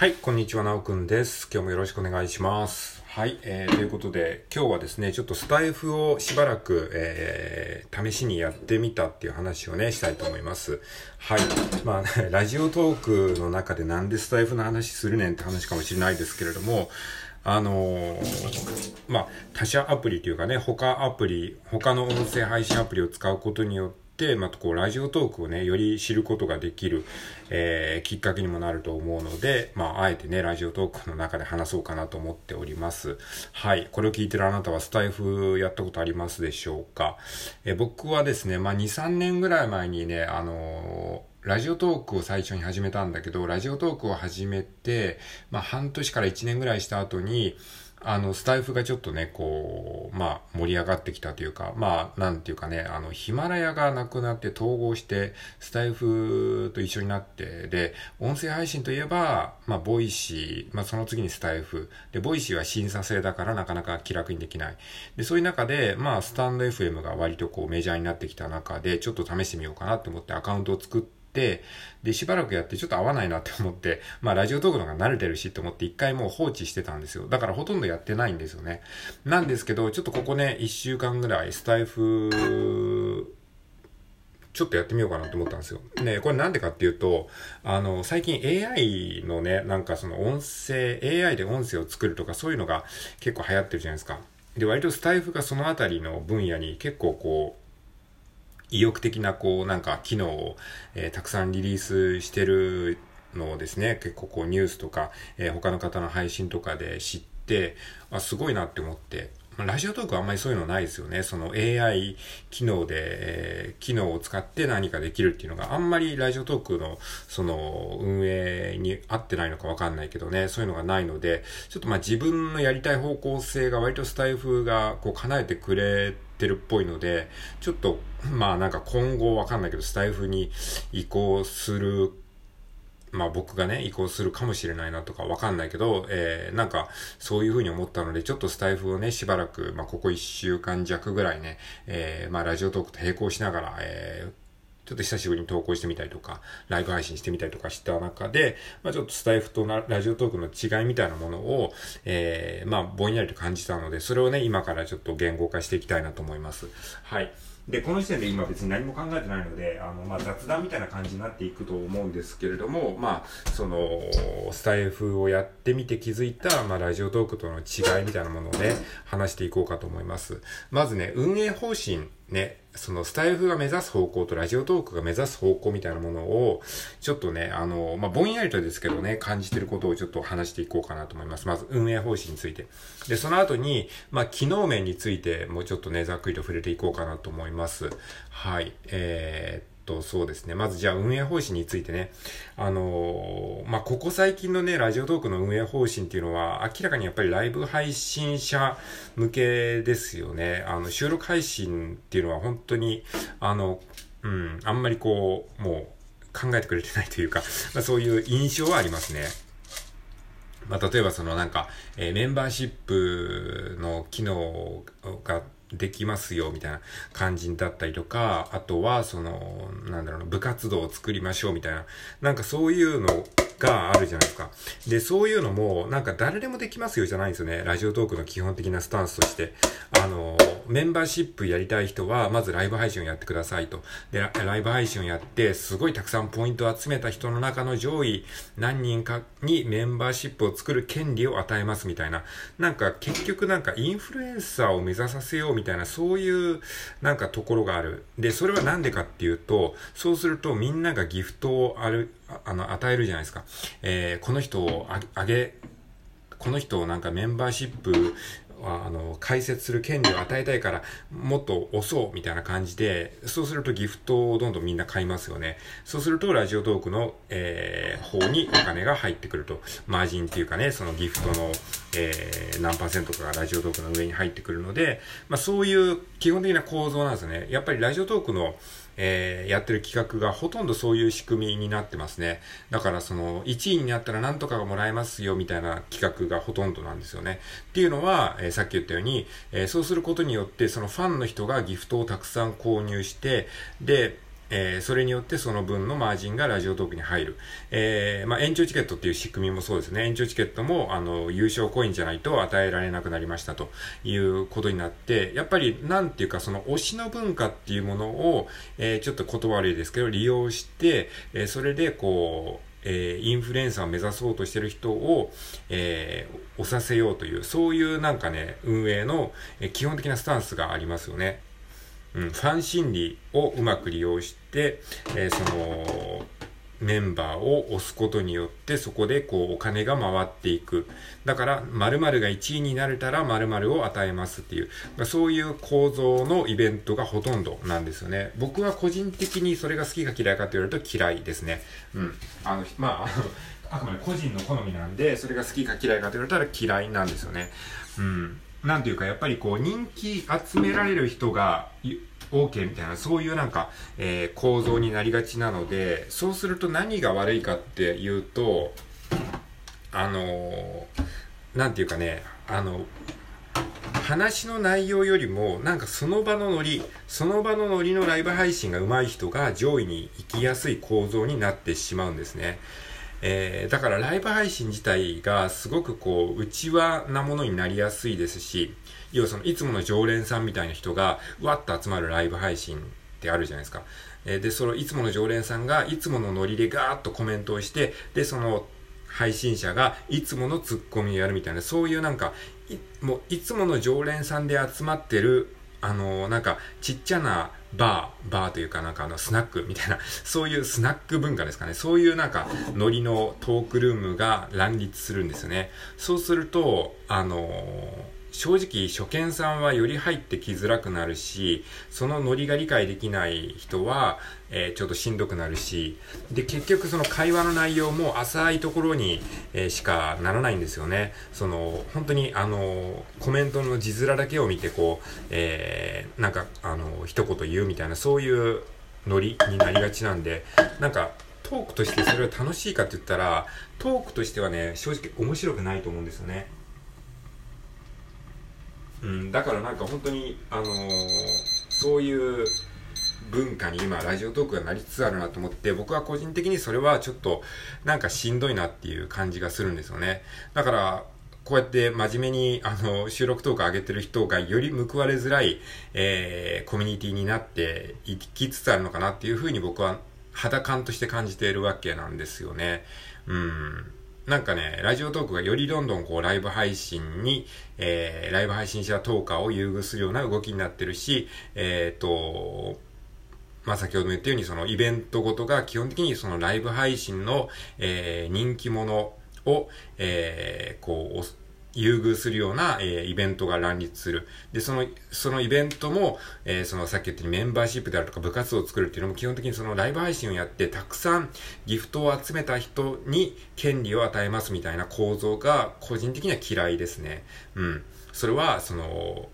はい、こんにちは、なおくんです。今日もよろしくお願いします。はい、えー、ということで、今日はですね、ちょっとスタイフをしばらく、えー、試しにやってみたっていう話をね、したいと思います。はい。まあ、ね、ラジオトークの中でなんでスタイフの話するねんって話かもしれないですけれども、あのー、まあ、他社アプリというかね、他アプリ、他の音声配信アプリを使うことによって、、またこう、ラジオトークをね、より知ることができる、えー、きっかけにもなると思うので、まあ、あえてね、ラジオトークの中で話そうかなと思っております。はい。これを聞いてるあなたはスタエフやったことありますでしょうか？えー、僕はですね、まあ、2、3年ぐらい前にね、あのーラジオトークを最初に始めたんだけど、ラジオトークを始めて、まあ半年から1年ぐらいした後に、あの、スタエフがちょっとね、こう、まあ、盛り上がってきたというか、まあ、なんていうかね、あの、ヒマラヤがなくなって統合して、スタエフと一緒になって、で、音声配信といえば、まあ、ボイシー、まあ、その次にスタエフ。で、ボイシーは審査制だからなかなか気楽にできない。で、そういう中で、まあ、スタンド FM が割とこうメジャーになってきた中で、ちょっと試してみようかなって思ってアカウントを作って、、で、しばらくやってちょっと合わないなって思って、まあラジオトークの方が慣れてるしって思って一回もう放置してたんですよ。だからほとんどやってないんですよね。なんですけど、ちょっとここね、一週間ぐらいスタイフ、ちょっとやってみようかなと思ったんですよ。ね、これなんでかっていうと、あの、最近 AI のね、なんかその音声、AI で音声を作るとかそういうのが結構流行ってるじゃないですか。で、割とスタイフがそのあたりの分野に結構こう、意欲的なこうなんか機能を、えー、たくさんリリースしてるのをですね、結構こうニュースとか、えー、他の方の配信とかで知って、あ、すごいなって思って、まあ、ラジオトークはあんまりそういうのないですよね。その AI 機能で、えー、機能を使って何かできるっていうのがあんまりラジオトークのその運営に合ってないのかわかんないけどね、そういうのがないので、ちょっとまあ自分のやりたい方向性が割とスタイフがこう叶えてくれててるっぽいので、ちょっと まあなんか今後わかんないけどスタイフに移行するまあ僕がね、移行するかもしれないなとかわかんないけど、えー、なんかそういうふうに思ったので、ちょっとスタイフをね、しばらく、まあここ1週間弱ぐらいね、えー、まあラジオトークと並行しながら、えー、ちょっと久しぶりに投稿してみたりとか、ライブ配信してみたりとかした中で、まあちょっとスタイフとラジオトークの違いみたいなものを、えー、まあぼんやりと感じたので、それをね、今からちょっと言語化していきたいなと思います。はい。で、この時点で今別に何も考えてないので、あの、まあ、雑談みたいな感じになっていくと思うんですけれども、まあ、その、スタイフをやってみて気づいた、まあ、ラジオトークとの違いみたいなものをね、話していこうかと思います。まずね、運営方針ね、そのスタイフが目指す方向とラジオトークが目指す方向みたいなものを、ちょっとね、あの、まあ、ぼんやりとですけどね、感じてることをちょっと話していこうかなと思います。まず、運営方針について。で、その後に、まあ、機能面についてもうちょっとね、ざっくりと触れていこうかなと思います。はい。えー、と、そうですね。まずじゃあ運営方針についてね。あのー、まあ、ここ最近のね、ラジオトークの運営方針っていうのは、明らかにやっぱりライブ配信者向けですよね。あの、収録配信っていうのは本当に、あの、うん、あんまりこう、もう考えてくれてないというか、まあ、そういう印象はありますね。まあ、例えばそのなんか、えー、メンバーシップの機能ができますよ、みたいな感じだったりとか、あとは、その、なんだろうな、部活動を作りましょう、みたいな、なんかそういうのがあるじゃないですか。で、そういうのも、なんか誰でもできますよじゃないんですよね。ラジオトークの基本的なスタンスとして。あの、メンバーシップやりたい人は、まずライブ配信をやってくださいと。で、ライブ配信をやって、すごいたくさんポイントを集めた人の中の上位何人かにメンバーシップを作る権利を与えますみたいな。なんか結局なんかインフルエンサーを目指させようみたいな、そういうなんかところがある。で、それはなんでかっていうと、そうするとみんながギフトをある、あの、与えるじゃないですか。えー、この人をあげ、この人をなんかメンバーシップあの、解説する権利を与えたいから、もっと押そうみたいな感じで、そうするとギフトをどんどんみんな買いますよね。そうすると、ラジオトークの、えー、方にお金が入ってくると。マージンっていうかね、そのギフトの、えー、何パーセントかがラジオトークの上に入ってくるので、まあそういう基本的な構造なんですね。やっぱりラジオトークの、えー、やってる企画がほとんどそういう仕組みになってますね。だからその、1位になったら何とかがもらえますよみたいな企画がほとんどなんですよね。っていうのは、えー、さっき言ったように、えー、そうすることによって、そのファンの人がギフトをたくさん購入して、で、えー、それによってその分のマージンがラジオトークに入る。えー、まあ、延長チケットっていう仕組みもそうですね。延長チケットも、あの、優勝コインじゃないと与えられなくなりましたということになって、やっぱり、なんていうか、その推しの文化っていうものを、えー、ちょっと言葉悪いですけど、利用して、え、それで、こう、えー、インフルエンサーを目指そうとしてる人を、えー、押させようという、そういうなんかね、運営の、え、基本的なスタンスがありますよね。うん、ファン心理をうまく利用して、えー、その、メンバーを押すことによってそこでこうお金が回っていく。だから〇〇が1位になれたら〇〇を与えますっていうま、そういう構造のイベントがほとんどなんですよね。僕は個人的にそれが好きか嫌いかって言われると嫌いですね。うん。あの、まあ、あくまで個人の好みなんで、それが好きか嫌いかと言われたら嫌いなんですよね。うん。なんていうか、やっぱりこう人気集められる人が OK みたいな、そういうなんか、えー、構造になりがちなので、そうすると何が悪いかっていうと、あのー、なんていうかね、あの、話の内容よりも、なんかその場のノリ、その場のノリのライブ配信が上手い人が上位に行きやすい構造になってしまうんですね。えー、だからライブ配信自体がすごくこう、内輪なものになりやすいですし、要はそのいつもの常連さんみたいな人がわっと集まるライブ配信ってあるじゃないですか。えー、で、そのいつもの常連さんがいつものノリでガーッとコメントをして、で、その配信者がいつものツッコミをやるみたいな、そういうなんか、いもういつもの常連さんで集まってる、あのー、なんかちっちゃなバー、バーというかなんかあのスナックみたいな、そういうスナック文化ですかね。そういうなんかノリのトークルームが乱立するんですよね。そうすると、あのー正直初見さんはより入ってきづらくなるし、そのノリが理解できない人は、えー、ちょっとしんどくなるし、で、結局その会話の内容も浅いところに、えー、しかならないんですよね。その、本当にあの、コメントの字面だけを見てこう、えー、なんか、あの、一言言うみたいな、そういうノリになりがちなんで、なんか、トークとしてそれは楽しいかって言ったら、トークとしてはね、正直面白くないと思うんですよね。うん、だからなんか本当に、あの、そういう文化に今、ラジオトークがなりつつあるなと思って、僕は個人的にそれはちょっと、なんかしんどいなっていう感じがするんですよね。だから、こうやって真面目に、あの、収録トーク上げてる人がより報われづらい、えー、コミュニティになっていきつつあるのかなっていうふうに僕は肌感として感じているわけなんですよね。うん。なんかね、ラジオトークがよりどんどんこうライブ配信に、えー、ライブ配信者トーカーを優遇するような動きになってるし、えっ、ー、と、まあ、先ほども言ったようにそのイベントごとが基本的にそのライブ配信の、えー、人気者を、えー、こう、優遇するような、えー、イベントが乱立する。で、その、そのイベントも、えー、そのさっき言ったようにメンバーシップであるとか部活を作るっていうのも基本的にそのライブ配信をやってたくさんギフトを集めた人に権利を与えますみたいな構造が個人的には嫌いですね。うん。それは、その、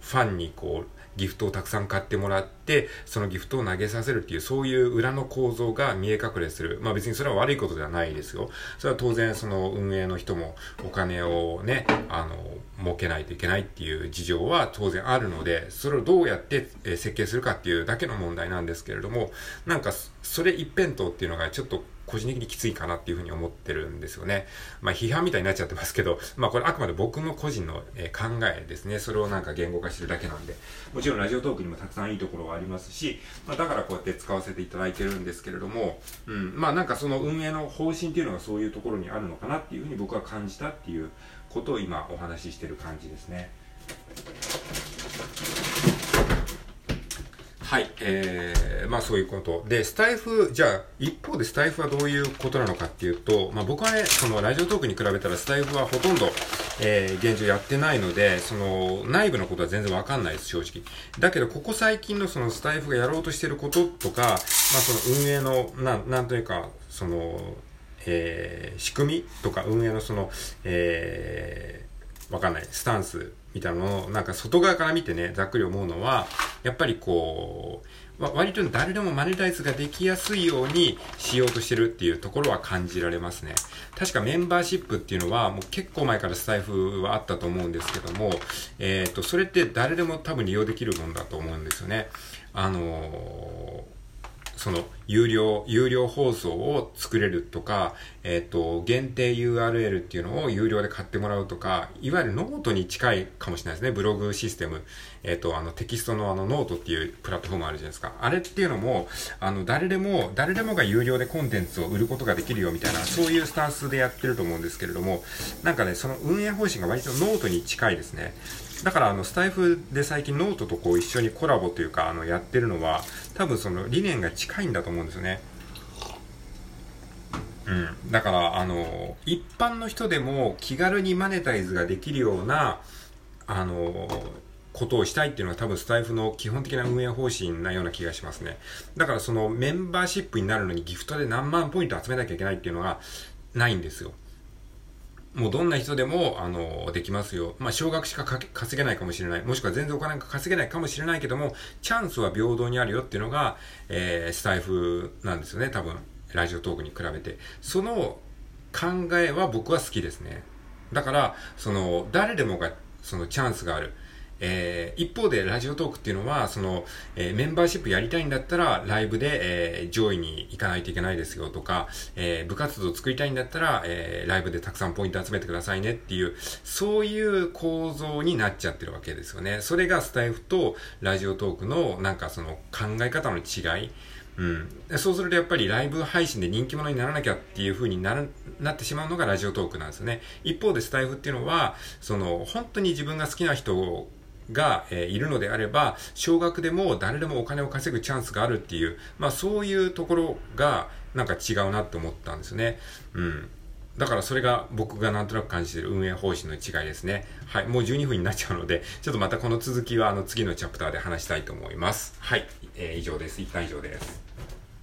ファンにこう、ギフトをたくさん買ってもらって、そのギフトを投げさせるっていう、そういう裏の構造が見え隠れする。まあ別にそれは悪いことではないですよ。それは当然その運営の人もお金をね、あの、儲けないといけないっていう事情は当然あるので、それをどうやって設計するかっていうだけの問題なんですけれども、なんかそれ一辺倒っていうのがちょっと個人的にきついかなっていうふうに思ってるんですよね。まあ批判みたいになっちゃってますけど、まあこれあくまで僕の個人の、え考えですね。それをなんか言語化してるだけなんで、もちろんラジオトークにもたくさんいいところはありますし、まあだからこうやって使わせていただいてるんですけれども、うん、まあなんかその運営の方針っていうのがそういうところにあるのかなっていうふうに僕は感じたっていうことを今お話ししてる感じですね。はい、えー、まあそういうこと。で、スタイフ、じゃあ、一方でスタイフはどういうことなのかっていうと、まあ僕はね、そのラジオトークに比べたらスタイフはほとんど、えー、現状やってないので、その内部のことは全然わかんないです、正直。だけど、ここ最近のそのスタイフがやろうとしてることとか、まあその運営の、なん、なんというか、その、えー、仕組みとか運営のその、えー、わかんない、スタンスみたいなのを、なんか外側から見てね、ざっくり思うのは、やっぱりこう、割と誰でもマネタイズができやすいようにしようとしてるっていうところは感じられますね。確かメンバーシップっていうのはもう結構前からスタイフはあったと思うんですけども、えっ、ー、と、それって誰でも多分利用できるもんだと思うんですよね。あのーその、有料、有料放送を作れるとか、えっ、ー、と、限定 URL っていうのを有料で買ってもらうとか、いわゆるノートに近いかもしれないですね。ブログシステム。えっ、ー、と、あの、テキストのあの、ノートっていうプラットフォームあるじゃないですか。あれっていうのも、あの、誰でも、誰でもが有料でコンテンツを売ることができるよみたいな、そういうスタンスでやってると思うんですけれども、なんかね、その運営方針が割とノートに近いですね。だからあのスタエフで最近ノートとこう一緒にコラボというかあのやってるのは多分その理念が近いんだと思うんですよね。うん。だから、あの、一般の人でも気軽にマネタイズができるような、あの、ことをしたいっていうのが多分スタイフの基本的な運営方針なような気がしますね。だからそのメンバーシップになるのにギフトで何万ポイント集めなきゃいけないっていうのがないんですよ。もうどんな人でも、あの、できますよ。まあ、少額しか稼げないかもしれない。もしくは全然お金が稼げないかもしれないけども、チャンスは平等にあるよっていうのが、えー、スタイフなんですよね、多分。ラジオトークに比べて。その考えは僕は好きですね。だから、その、誰でもが、そのチャンスがある。えー、一方でラジオトークっていうのは、その、えー、メンバーシップやりたいんだったら、ライブで、えー、上位に行かないといけないですよとか、えー、部活動を作りたいんだったら、えー、ライブでたくさんポイント集めてくださいねっていう、そういう構造になっちゃってるわけですよね。それがスタイフとラジオトークの、なんかその考え方の違い。うん。そうするとやっぱりライブ配信で人気者にならなきゃっていう風になる、なってしまうのがラジオトークなんですよね。一方でスタイフっていうのは、その、本当に自分が好きな人が、え、いるのであれば、少額でも誰でもお金を稼ぐチャンスがあるっていう、まあそういうところがなんか違うなって思ったんですよね。うん。だからそれが僕がなんとなく感じている運営方針の違いですね。はい。もう12分になっちゃうので、ちょっとまたこの続きはあの次のチャプターで話したいと思います。はい。えー、以上です。一旦以上です。